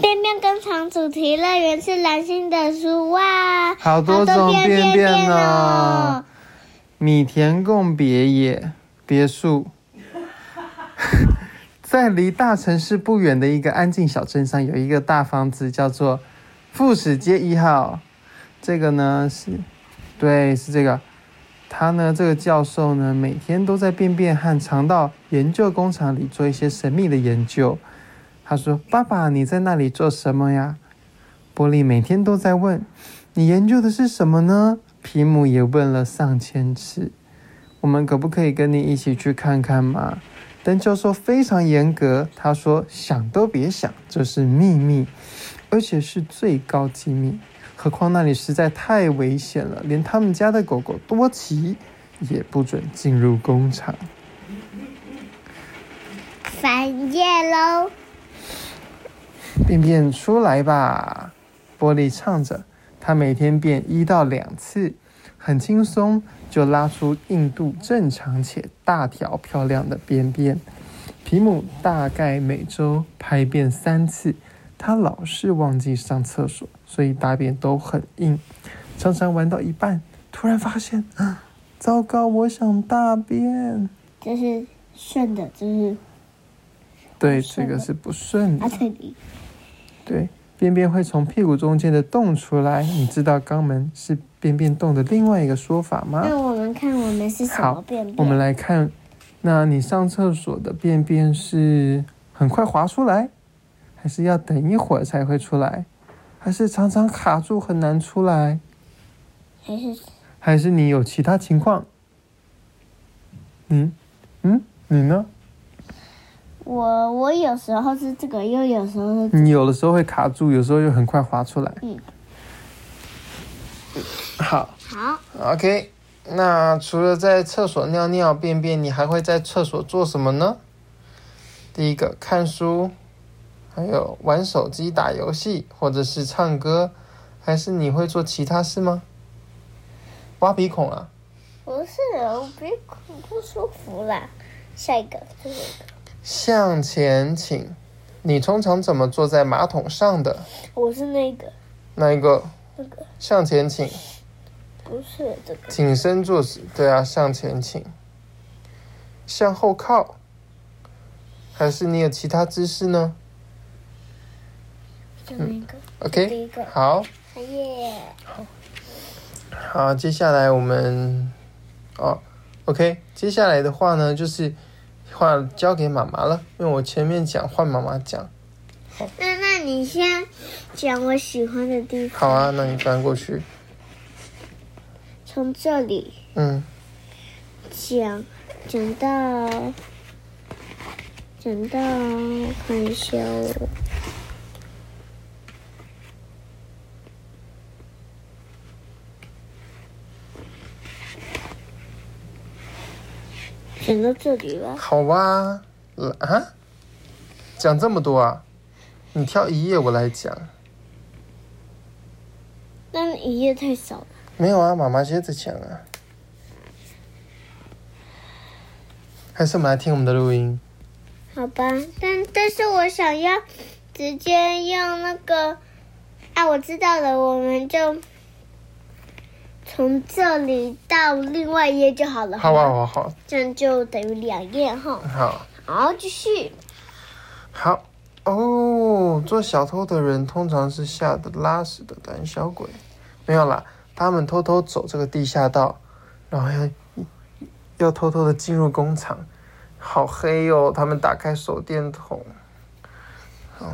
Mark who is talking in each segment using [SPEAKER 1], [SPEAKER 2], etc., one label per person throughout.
[SPEAKER 1] 便便工厂主题乐园是蓝星的书哇，
[SPEAKER 2] 好多种
[SPEAKER 1] 便
[SPEAKER 2] 便呢。米田共别野别墅，在离大城市不远的一个安静小镇上，有一个大房子，叫做富士街一号。这个呢是，对，是这个。他呢，这个教授呢，每天都在便便和肠道研究工厂里做一些神秘的研究。他说：“爸爸，你在那里做什么呀？”波利每天都在问：“你研究的是什么呢？”皮姆也问了上千次：“我们可不可以跟你一起去看看吗？”但教授非常严格，他说：“想都别想，这是秘密，而且是最高机密。何况那里实在太危险了，连他们家的狗狗多奇也不准进入工厂。”
[SPEAKER 1] 翻页喽，
[SPEAKER 2] 便便出来吧！玻璃唱着，他每天便一到两次，很轻松就拉出硬度正常且大条漂亮的便便。皮姆大概每周排便三次，他老是忘记上厕所，所以大便都很硬。常常玩到一半，突然发现，啊，糟糕！我想大便。
[SPEAKER 1] 这是顺的，这是
[SPEAKER 2] 对，这个是不顺的对，便便会从屁股中间的洞出来。你知道肛门是便便洞的另外一个说法吗？
[SPEAKER 1] 那我们看我们是什么便便？
[SPEAKER 2] 我们来看，那你上厕所的便便是很快滑出来，还是要等一会儿才会出来，还是常常卡住很难出来，
[SPEAKER 1] 还是
[SPEAKER 2] 还是你有其他情况？嗯嗯，你呢？
[SPEAKER 1] 我我有时候是这个，又有时候是
[SPEAKER 2] 你有的时候会卡住，有时候又很快滑出来。
[SPEAKER 1] 嗯。
[SPEAKER 2] 好。
[SPEAKER 1] 好。
[SPEAKER 2] OK，那除了在厕所尿尿便便，你还会在厕所做什么呢？第一个看书，还有玩手机、打游戏，或者是唱歌，还是你会做其他事吗？挖鼻孔啊，
[SPEAKER 1] 不是，我鼻孔不舒服啦。下一个
[SPEAKER 2] 向前倾。你通常怎么坐在马桶上的？
[SPEAKER 1] 我是那个
[SPEAKER 2] 那一个
[SPEAKER 1] 那个，
[SPEAKER 2] 向前倾，
[SPEAKER 1] 不是这个，
[SPEAKER 2] 挺身坐姿。对啊，向前倾。向后靠，还是你有其他姿势呢
[SPEAKER 1] 就那个。
[SPEAKER 2] ？OK，
[SPEAKER 1] 第一个，
[SPEAKER 2] 好。
[SPEAKER 1] 耶，
[SPEAKER 2] 好，接下来我们哦，OK，接下来的话呢，就是话交给妈妈了，因为我前面讲换妈妈讲。
[SPEAKER 1] 那那你先讲我喜欢的地方。
[SPEAKER 2] 好啊，那你翻过去，
[SPEAKER 1] 从这里
[SPEAKER 2] 嗯，
[SPEAKER 1] 讲讲到讲到，我看一下哦。讲到这里了，
[SPEAKER 2] 好啊，啊，讲这么多啊，你挑一页我来讲。
[SPEAKER 1] 那一页太少了。
[SPEAKER 2] 没有啊，妈妈接着讲啊。还是我们来听我们的录音。
[SPEAKER 1] 好吧，但但是我想要直接用那个啊，我知道了，我们就从这里到另外一页就好了。
[SPEAKER 2] 好啊，
[SPEAKER 1] 吗？
[SPEAKER 2] 好好
[SPEAKER 1] 这样就等于两页哈。
[SPEAKER 2] 好。
[SPEAKER 1] 好，继续。
[SPEAKER 2] 好哦，做小偷的人通常是吓得拉屎的胆小鬼。没有啦，他们偷偷走这个地下道，然后要要偷偷的进入工厂。好黑哦！他们打开手电筒，哦，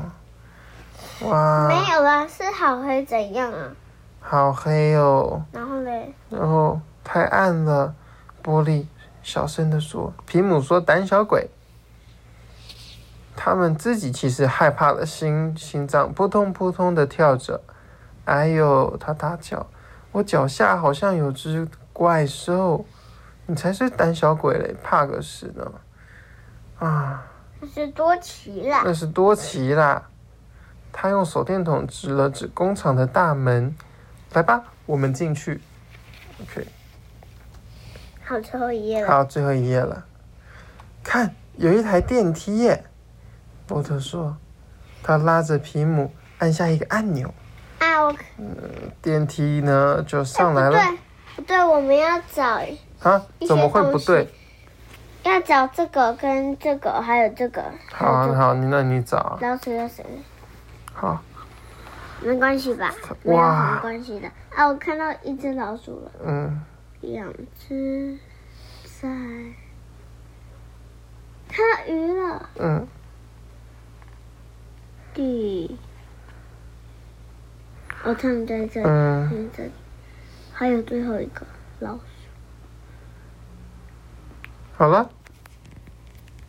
[SPEAKER 2] 哇，
[SPEAKER 1] 没有啦，是好黑怎样啊？
[SPEAKER 2] 好黑哦！
[SPEAKER 1] 然后嘞，
[SPEAKER 2] 然后太暗了，玻璃小声的说。皮姆说：“胆小鬼。”他们自己其实害怕的心心脏扑通扑通的跳着。哎呦，他大叫：“我脚下好像有只怪兽！你才是胆小鬼嘞，怕个屎呢！”啊，
[SPEAKER 1] 那是多奇啦。
[SPEAKER 2] 那是多奇啦！他用手电筒指了指工厂的大门，来吧，我们进去。OK。
[SPEAKER 1] 好，最后一页了。
[SPEAKER 2] 好，最后一页了。看，有一台电梯耶。波特说：“他拉着皮姆按下一个按钮，
[SPEAKER 1] 啊，我
[SPEAKER 2] 电梯呢就上来了。
[SPEAKER 1] 不对，不对，我们要找
[SPEAKER 2] 啊？怎么会不对？
[SPEAKER 1] 要找这个跟这个，还有这个。
[SPEAKER 2] 好好，你那你找。
[SPEAKER 1] 老鼠要谁？
[SPEAKER 2] 好。
[SPEAKER 1] 没关系吧？没有什么关系的。啊，我看到一只老鼠了。
[SPEAKER 2] 嗯。
[SPEAKER 1] 两只在。看到鱼了。
[SPEAKER 2] 嗯。
[SPEAKER 1] 第。哦，他们在这里。嗯。在这里。还有最后一个老鼠。
[SPEAKER 2] 好了。